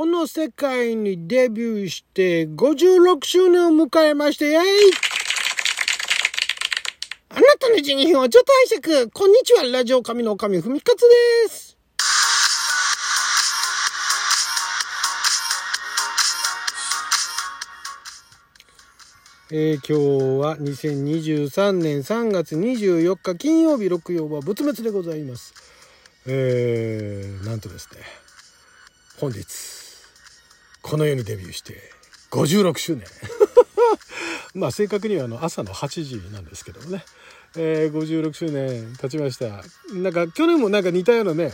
この世界にデビューして56周年を迎えまして、イェイあなたの一日をちょっと拝借。こんにちは、ラジオ神の神、ふみかつです。えー、今日は2023年3月24日金曜日6曜は仏滅でございます。えー、なんとですね、本日、この世にデビューして56周年。まあ正確にはあの朝の8時なんですけどもね、えー、56周年経ちました。なんか去年もなんか似たようなね、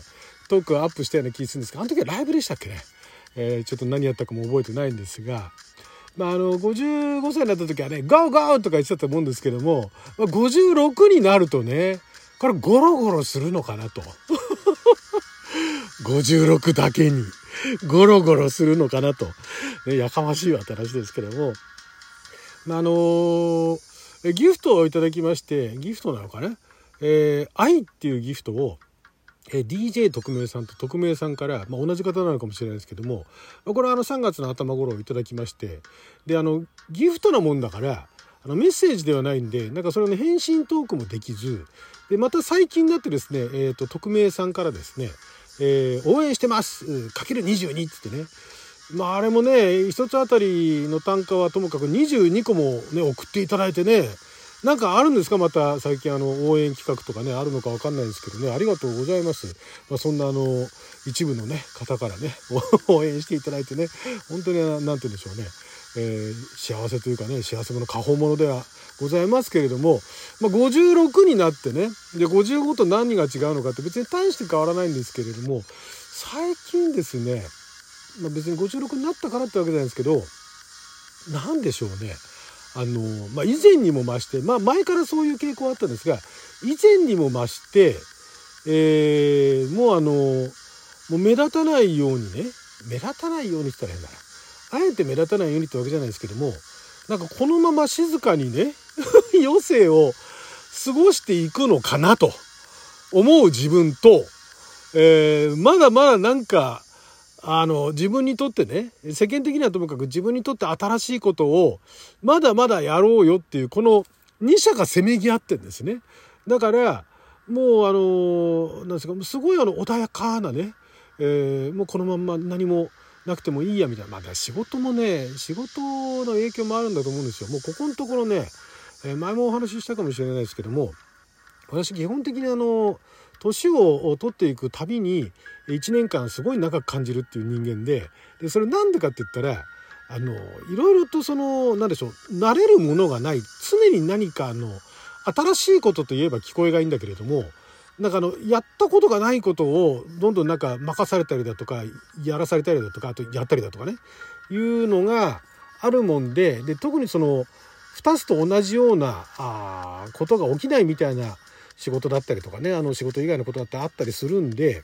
トークをアップしたような気するんですけど、あの時はライブでしたっけね。えー、ちょっと何やったかも覚えてないんですが、まあ、あの55歳になった時はね「ゴーゴー!」とか言ってたと思うんですけども、まあ、56になるとねこれゴロゴロするのかなと 56だけに ゴロゴロするのかなと、ね、やかましいわって話ですけども、まあ、あのー、ギフトをいただきましてギフトなのかな、えー、愛っていうギフトをえ DJ 特命さんと特命さんから、まあ、同じ方なのかもしれないですけどもこれはあの3月の頭頃をいただきましてであのギフトなもんだからあのメッセージではないんでなんかそれの返信トークもできずでまた最近になってですね、えーと、匿名さんからですね「えー、応援してます。かける22」っつってね。まああれもね一つあたりの単価はともかく22個もね送っていただいてね。なんかあるんですか？また最近あの応援企画とかねあるのかわかんないですけどね。ありがとうございます。まあ、そんなあの一部のね方からね 応援していただいてね。本当に何て言うんでしょうね、えー、幸せというかね幸せ者過保者ではございますけれども、まあ、56になってね。で55と何が違うのかって別に大して変わらないんですけれども最近ですね、まあ、別に56になったからってわけじゃないですけど何でしょうね。あの、まあ、以前にも増して、まあ、前からそういう傾向あったんですが以前にも増して、えー、もうあのもう目立たないようにね目立たないようにしたら変だな。あえて目立たないようにってわけじゃないですけどもなんかこのまま静かにね 余生を過ごしていくのかなと思う自分と、えー、まだまだなんかあの、自分にとってね、世間的にはともかく自分にとって新しいことを、まだまだやろうよっていう、この2者がせめぎ合ってんですね。だから、もうあの、なんですか、すごいあの、穏やかなね、えー、もうこのまんま何もなくてもいいやみたいな。まあ、仕事もね、仕事の影響もあるんだと思うんですよ。もうここのところね、え、前もお話ししたかもしれないですけども、私基本的にあの、年を取っていくたびに1年間すごい長く感じるっていう人間ででそれなんでかって言ったらあのいろいろとその何でしょう慣れるものがない常に何かの新しいことといえば聞こえがいいんだけれどもなんかあのやったことがないことをどんどんなんか任されたりだとかやらされたりだとかあとやったりだとかね。いうのがあるもんでで特にその2つと同じようなあことが起きないみたいな仕事だったりとかねあの仕事以外のことだってあったりするんで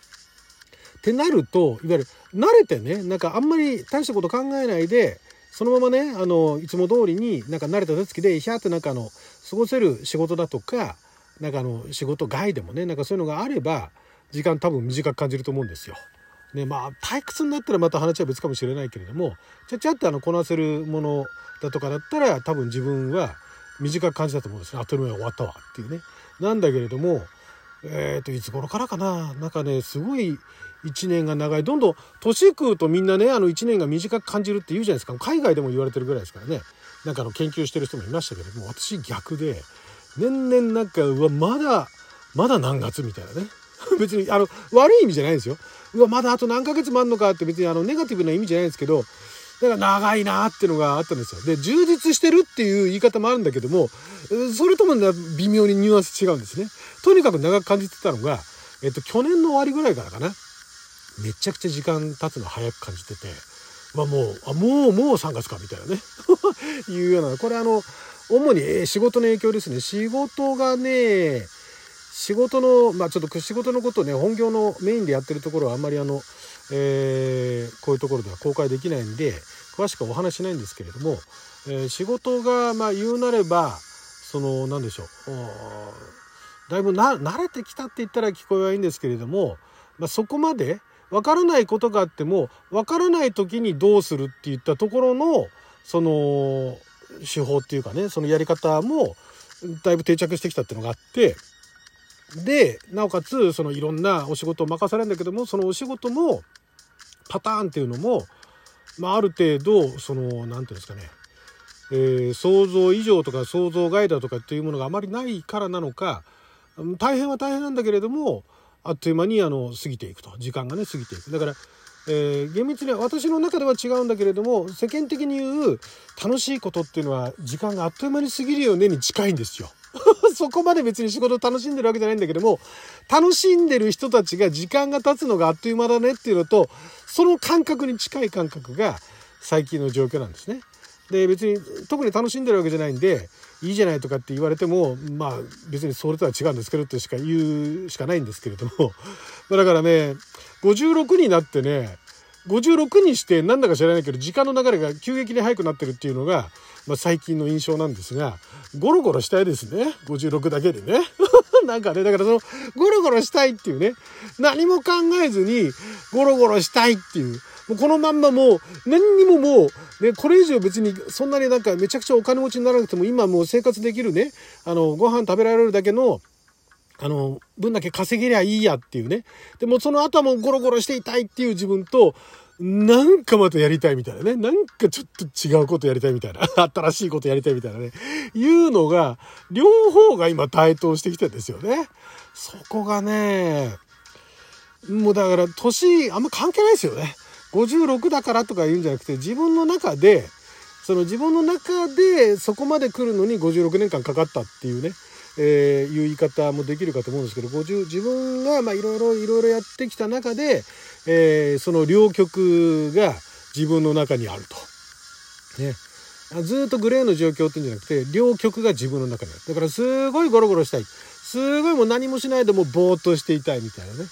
ってなるといわゆる慣れてねなんかあんまり大したこと考えないでそのままねあのいつも通りになんか慣れた手つきでひゃーってなんかあの過ごせる仕事だとかなんかあの仕事外でもねなんかそういうのがあれば時間多分短く感じると思うんですよ。ねまあ退屈になったらまた話は別かもしれないけれどもちゃちゃってあのこなせるものだとかだったら多分自分は短く感じたと思うんですね。あっという間終わったわっていうね。なんだけれども、えっ、ー、と、いつ頃からかな？なんかね、すごい1年が長い。どんどん年食うとみんなね、あの1年が短く感じるって言うじゃないですか。海外でも言われてるぐらいですからね。なんかあの研究してる人もいましたけども、私逆で、年々なんか、うわ、まだ、まだ何月みたいなね。別に、あの、悪い意味じゃないですよ。うわ、まだあと何ヶ月もあんのかって別にあの、ネガティブな意味じゃないですけど、だから長いなーっていうのがあったんですよ。で、充実してるっていう言い方もあるんだけども、それとも微妙にニュアンス違うんですね。とにかく長く感じてたのが、えっと、去年の終わりぐらいからかな。めちゃくちゃ時間経つの早く感じてて、まあもう、あ、もう、もう3月かみたいなね。いうような、これあの、主に仕事の影響ですね。仕事がね、仕事の、まあちょっと仕事のことをね、本業のメインでやってるところはあんまりあの、えー、こういうところでは公開できないんで詳しくはお話しないんですけれども、えー、仕事がまあ言うなればその何でしょうだいぶ慣れてきたって言ったら聞こえはいいんですけれども、まあ、そこまでわからないことがあっても、わからない時にどうするっていったところの、その、手法っていうかね、そのやり方も、だいぶ定着してきたっていうのがあって、で、なおかつ、そのいろんなお仕事を任されるんだけども、そのお仕事も、パターンっていうのも、まあ、ある程度、その、何て言うんですかね、えー、想像以上とか想像外だとかっていうものがあまりないからなのか、大変は大変なんだけれども、あっという間にあの過ぎていくと。時間がね過ぎていく。だから、えー、厳密には私の中では違うんだけれども世間的に言う楽しいことっていうのは時間があっという間に過ぎるよねに近いんですよ。そこまで別に仕事を楽しんでるわけじゃないんだけども楽しんでる人たちが時間が経つのがあっという間だねっていうのとその感覚に近い感覚が最近の状況なんですね。で別に特に楽しんでるわけじゃないんでいいじゃないとかって言われてもまあ別にそれとは違うんですけどってしか言うしかないんですけれども。だからね56になってね56にしてなんだか知らないけど時間の流れが急激に速くなってるっていうのが、まあ、最近の印象なんですがゴロゴロしたいですね。56だけでね。なんかねだからそのゴロゴロしたいっていうね何も考えずにゴロゴロしたいっていうもうこのまんまもう何にももう、ね、これ以上別にそんなになんかめちゃくちゃお金持ちにならなくても今もう生活できるね、あの、ご飯食べられるだけの、あの、分だけ稼げりゃいいやっていうね。でもその後はもうゴロゴロしていたいっていう自分と、なんかまたやりたいみたいなね。なんかちょっと違うことやりたいみたいな。新しいことやりたいみたいなね。いうのが、両方が今対等してきてんですよね。そこがね、もうだから年あんま関係ないですよね。56だからとか言うんじゃなくて自分の中でその自分の中でそこまで来るのに56年間かかったっていうね、えー、いう言い方もできるかと思うんですけど50自分がいろいろいろいろやってきた中で、えー、その両極が自分の中にあると。ね。ずっとグレーの状況っていうんじゃなくて両極が自分の中にある。だからすごいゴロゴロしたい。すごいもう何もしないでもぼーっとしていたいみたいなね。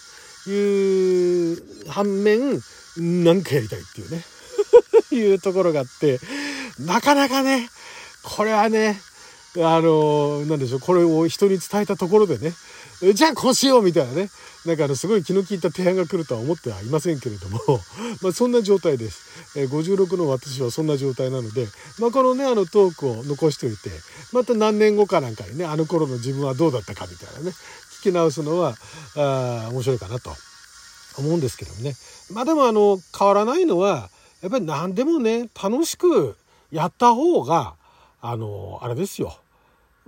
いう反面なんかやりたいっていうね。いうところがあってなかなかねこれはねあのなんでしょうこれを人に伝えたところでねじゃあこうしようみたいなねなんかあのすごい気の利いた提案が来るとは思ってはいませんけれども まそんな状態です、え56の私はそんな状態なので、まあ、このねあのトークを残しておいてまた何年後かなんかにねあの頃の自分はどうだったかみたいなね聞き直すのはあ面白いかなと。思うんですけどもねまあでもあの変わらないのはやっぱり何でもね楽しくやった方があのあれですよ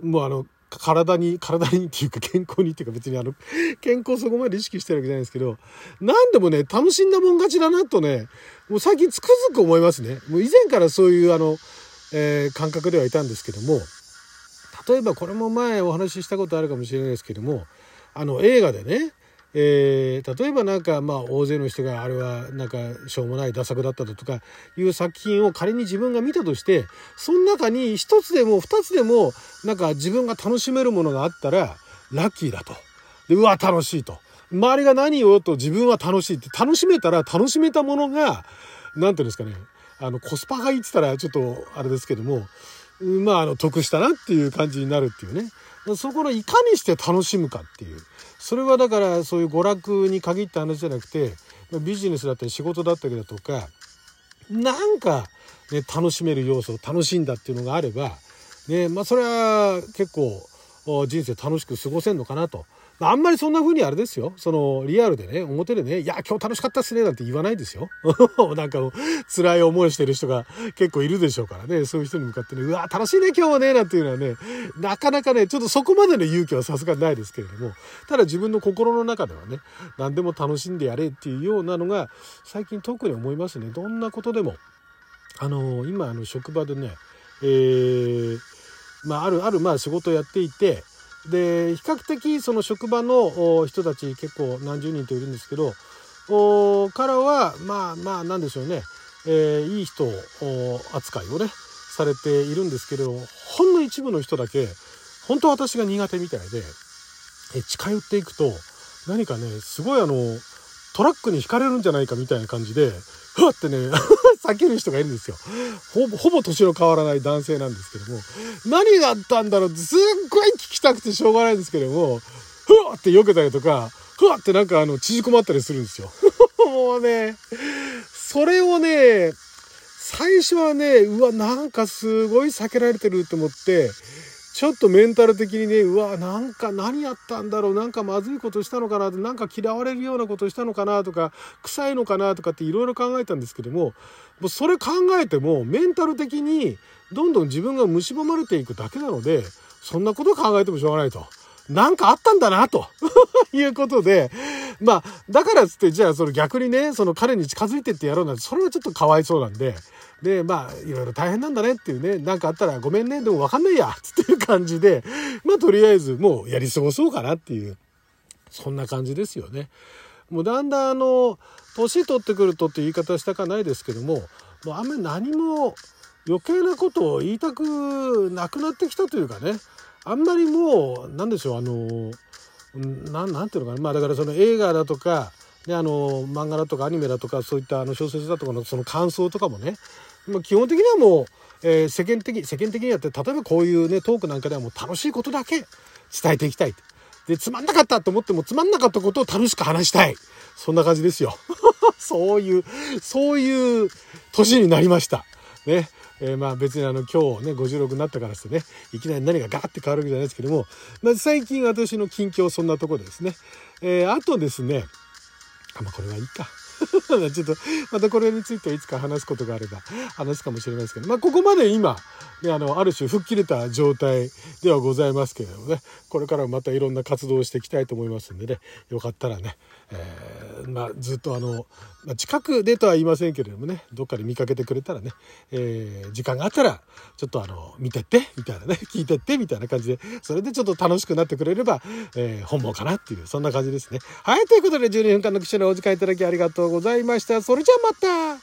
もうあの体に体にっていうか健康にっていうか別にあの健康そこまで意識してるわけじゃないですけど何でもね楽しんだもん勝ちだなとねもう最近つくづく思いますね。もう以前からそういうあの、えー、感覚ではいたんですけども例えばこれも前お話ししたことあるかもしれないですけどもあの映画でねえー、例えばなんかまあ大勢の人があれはなんかしょうもない打作だったとかいう作品を仮に自分が見たとしてその中に一つでも二つでもなんか自分が楽しめるものがあったらラッキーだと。でうわ楽しいと。周りが何をと自分は楽しいって楽しめたら楽しめたものが何ていうんですかねあのコスパがいいって言ったらちょっとあれですけどもまああの得したなっていう感じになるっていうねそこのいかにして楽しむかっていう。それはだからそういう娯楽に限った話じゃなくてビジネスだったり仕事だったりだとかなんか、ね、楽しめる要素を楽しんだっていうのがあれば、ねまあ、それは結構人生楽しく過ごせんのかなと。あんまりそんな風にあれですよ。その、リアルでね、表でね、いや、今日楽しかったっすね、なんて言わないですよ。なんか、辛い思いしてる人が結構いるでしょうからね、そういう人に向かってね、うわ、楽しいね、今日はね、なんていうのはね、なかなかね、ちょっとそこまでの勇気はさすがにないですけれども、ただ自分の心の中ではね、何でも楽しんでやれっていうようなのが、最近特に思いますね。どんなことでも。あの、今、あの、職場でね、えー、まあ、ある、ある、まあ、仕事をやっていて、で比較的その職場の人たち結構何十人といるんですけどからはまあまあなんでしょうね、えー、いい人扱いをねされているんですけどほんの一部の人だけ本当私が苦手みたいでえ近寄っていくと何かねすごいあのトラックにひかれるんじゃないかみたいな感じでふわってね避ける人がいるんですよ。ほぼ、ほぼ年の変わらない男性なんですけども、何があったんだろうってすっごい聞きたくてしょうがないんですけども、ふわって避けたりとか、ふわってなんかあの、縮こまったりするんですよ。もうね、それをね、最初はね、うわ、なんかすごい避けられてるって思って、ちょっとメンタル的にね、うわ、なんか何やったんだろう、なんかまずいことしたのかななんか嫌われるようなことしたのかなとか、臭いのかなとかっていろいろ考えたんですけども、もうそれ考えても、メンタル的にどんどん自分が蝕まれていくだけなので、そんなこと考えてもしょうがないと。なんかあったんだな、と。いうことで、まあ、だからつって、じゃあその逆にね、その彼に近づいてってやろうなんて、それはちょっとかわいそうなんで、で、まあ、いろいろ大変なんだねっていうね、なんかあったらごめんね、でもわかんないや、つっていう感じで、まあ、とりあえずもうやり過ごそうかなっていう、そんな感じですよね。もうだんだんあの、年取ってくるとって言い方したかないですけども、もうあんまり何も余計なことを言いたくなくなってきたというかね、あんまりもう、なんでしょう、あの、なんていうのかな、まあだからその映画だとか、ね、あの漫画だとかアニメだとかそういったあの小説だとかのその感想とかもねま、基本的にはもう、えー、世間的、世間的にやって、例えばこういうね、トークなんかではもう楽しいことだけ伝えていきたい。で、つまんなかったと思っても、つまんなかったことを楽しく話したい。そんな感じですよ。そういう、そういう年になりました。ね。えー、まあ別にあの今日ね56になったからしてねいきなり何がガーって変わるわけじゃないですけども、まあ、最近私の近況そんなとこですね、えー、あとですねあまあこれはいいか。ちょっと、またこれについてはいつか話すことがあれば話すかもしれないですけど、まあ、ここまで今、ね、あの、ある種吹っ切れた状態ではございますけれどもね、これからもまたいろんな活動をしていきたいと思いますんでね、よかったらね、えー、まあ、ずっとあの、まあ、近くでとは言いませんけれどもね、どっかで見かけてくれたらね、えー、時間があったら、ちょっとあの、見てって、みたいなね、聞いてって、みたいな感じで、それでちょっと楽しくなってくれれば、えー、本望かなっていう、そんな感じですね。はい、ということで12分間の記者のお時間いただきありがとうございました。それじゃあまた